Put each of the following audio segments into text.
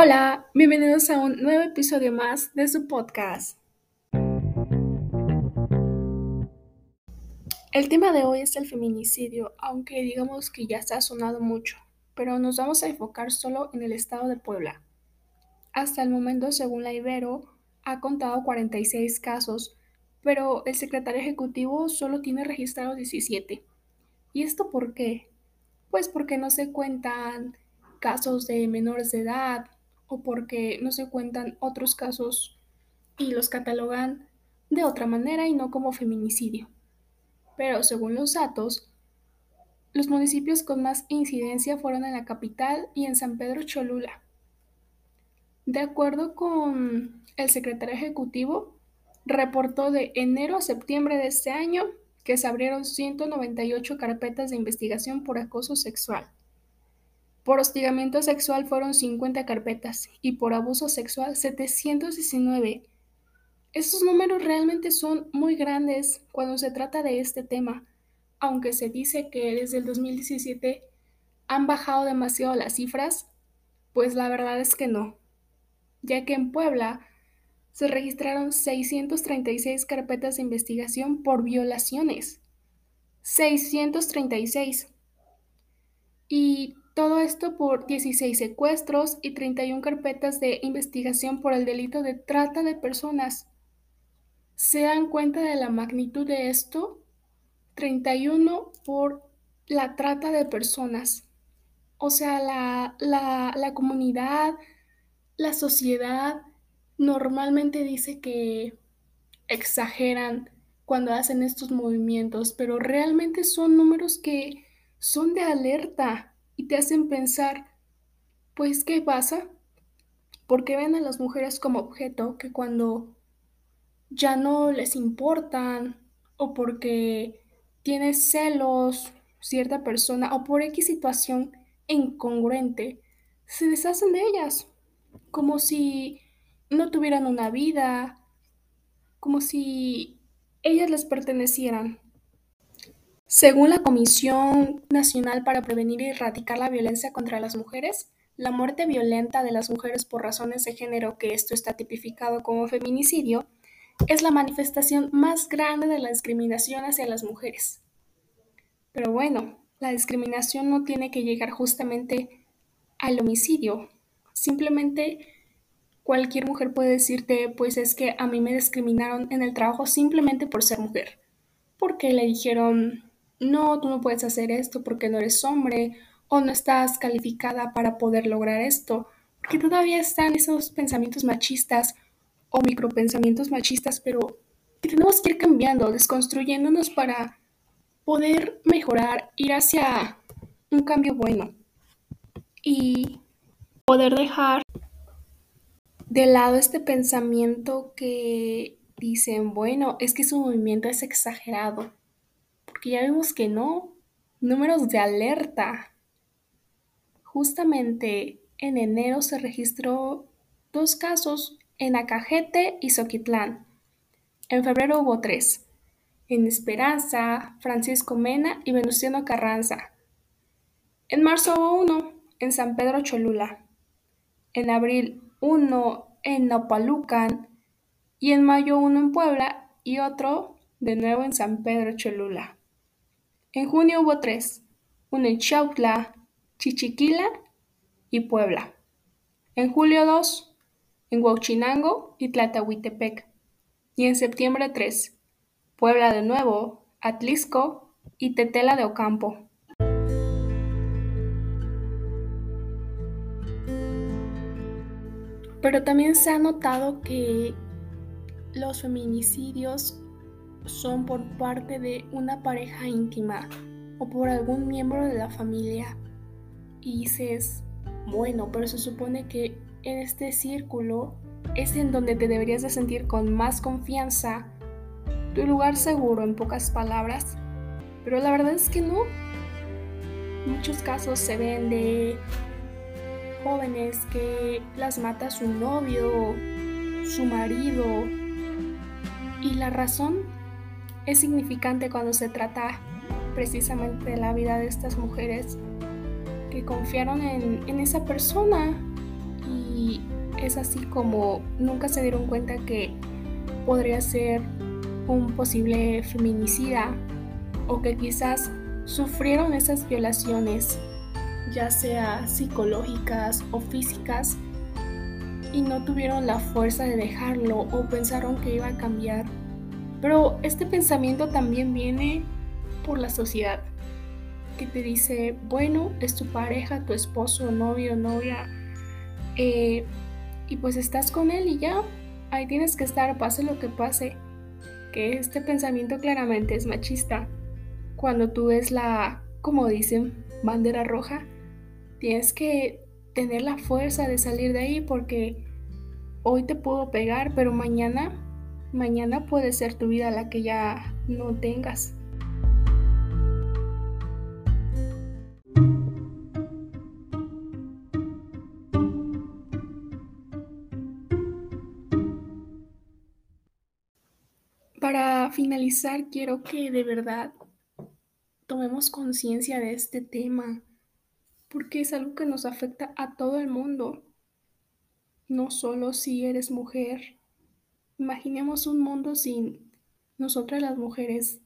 Hola, bienvenidos a un nuevo episodio más de su podcast. El tema de hoy es el feminicidio, aunque digamos que ya se ha sonado mucho, pero nos vamos a enfocar solo en el estado de Puebla. Hasta el momento, según la Ibero, ha contado 46 casos, pero el secretario ejecutivo solo tiene registrados 17. ¿Y esto por qué? Pues porque no se cuentan casos de menores de edad, o porque no se cuentan otros casos y los catalogan de otra manera y no como feminicidio. Pero según los datos, los municipios con más incidencia fueron en la capital y en San Pedro Cholula. De acuerdo con el secretario ejecutivo, reportó de enero a septiembre de este año que se abrieron 198 carpetas de investigación por acoso sexual. Por hostigamiento sexual fueron 50 carpetas y por abuso sexual 719. Estos números realmente son muy grandes cuando se trata de este tema, aunque se dice que desde el 2017 han bajado demasiado las cifras, pues la verdad es que no, ya que en Puebla se registraron 636 carpetas de investigación por violaciones. 636. Y todo esto por 16 secuestros y 31 carpetas de investigación por el delito de trata de personas. ¿Se dan cuenta de la magnitud de esto? 31 por la trata de personas. O sea, la, la comunidad, la sociedad normalmente dice que exageran cuando hacen estos movimientos, pero realmente son números que son de alerta y te hacen pensar, pues, ¿qué pasa? Porque ven a las mujeres como objeto que cuando ya no les importan o porque tienes celos cierta persona o por X situación incongruente, se deshacen de ellas, como si no tuvieran una vida, como si ellas les pertenecieran. Según la Comisión Nacional para Prevenir y Erradicar la Violencia contra las Mujeres, la muerte violenta de las mujeres por razones de género, que esto está tipificado como feminicidio, es la manifestación más grande de la discriminación hacia las mujeres. Pero bueno, la discriminación no tiene que llegar justamente al homicidio. Simplemente cualquier mujer puede decirte, pues es que a mí me discriminaron en el trabajo simplemente por ser mujer. Porque le dijeron no, tú no puedes hacer esto porque no eres hombre o no estás calificada para poder lograr esto, porque todavía están esos pensamientos machistas o micropensamientos machistas, pero tenemos que ir cambiando, desconstruyéndonos para poder mejorar, ir hacia un cambio bueno y poder dejar de lado este pensamiento que dicen, bueno, es que su movimiento es exagerado porque ya vimos que no. Números de alerta. Justamente en enero se registró dos casos en Acajete y Soquitlán. En febrero hubo tres. En Esperanza, Francisco Mena y Venustiano Carranza. En marzo hubo uno en San Pedro Cholula. En abril uno en Nopalucan y en mayo uno en Puebla y otro de nuevo en San Pedro Cholula. En junio hubo tres, uno en Chautla, Chichiquila y Puebla. En julio dos, en Huachinango y Tlatehuitepec. Y en septiembre tres, Puebla de nuevo, Atlisco y Tetela de Ocampo. Pero también se ha notado que los feminicidios son por parte de una pareja íntima o por algún miembro de la familia. Y dices, bueno, pero se supone que en este círculo es en donde te deberías de sentir con más confianza, tu lugar seguro en pocas palabras. Pero la verdad es que no. Muchos casos se ven de jóvenes que las mata su novio, su marido. Y la razón es significante cuando se trata precisamente de la vida de estas mujeres que confiaron en, esa persona y es así como nunca se dieron cuenta que podría ser un posible feminicida o que quizás sufrieron esas violaciones, ya sea psicológicas o físicas, y no tuvieron la fuerza de dejarlo o pensaron que iba a cambiar. Pero este pensamiento también viene por la sociedad, que te dice, bueno, es tu pareja, tu esposo, novio, novia, eh, y pues estás con él y ya, ahí tienes que estar, pase lo que pase. Que este pensamiento claramente es machista. Cuando tú ves la, como dicen, bandera roja, tienes que tener la fuerza de salir de ahí porque hoy te puedo pegar, pero mañana, mañana puede ser tu vida la que ya no tengas. Para finalizar, quiero que de verdad tomemos conciencia de este tema, porque es algo que nos afecta a todo el mundo, no solo si eres mujer. Imaginemos un mundo sin nosotras las mujeres.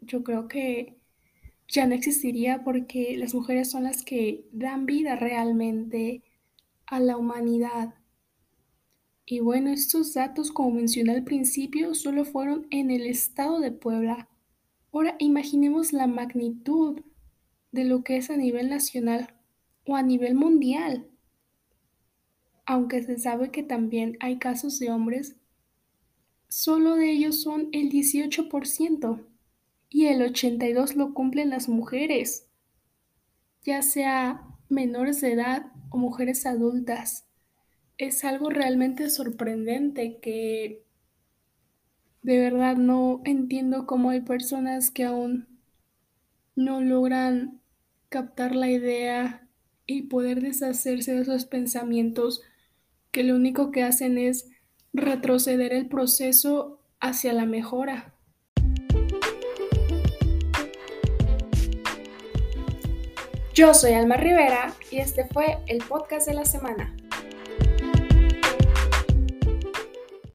Yo creo que ya no existiría porque las mujeres son las que dan vida realmente a la humanidad. Y bueno, estos datos, como mencioné al principio, solo fueron en el estado de Puebla. Ahora imaginemos la magnitud de lo que es a nivel nacional o a nivel mundial. Aunque se sabe que también hay casos de hombres, solo de ellos son el 18% y el 82% lo cumplen las mujeres, ya sea menores de edad o mujeres adultas. Es algo realmente sorprendente que de verdad no entiendo cómo hay personas que aún no logran captar la idea y poder deshacerse de esos pensamientos que lo único que hacen es retroceder el proceso hacia la mejora. Yo soy Alma Rivera y este fue el podcast de la semana.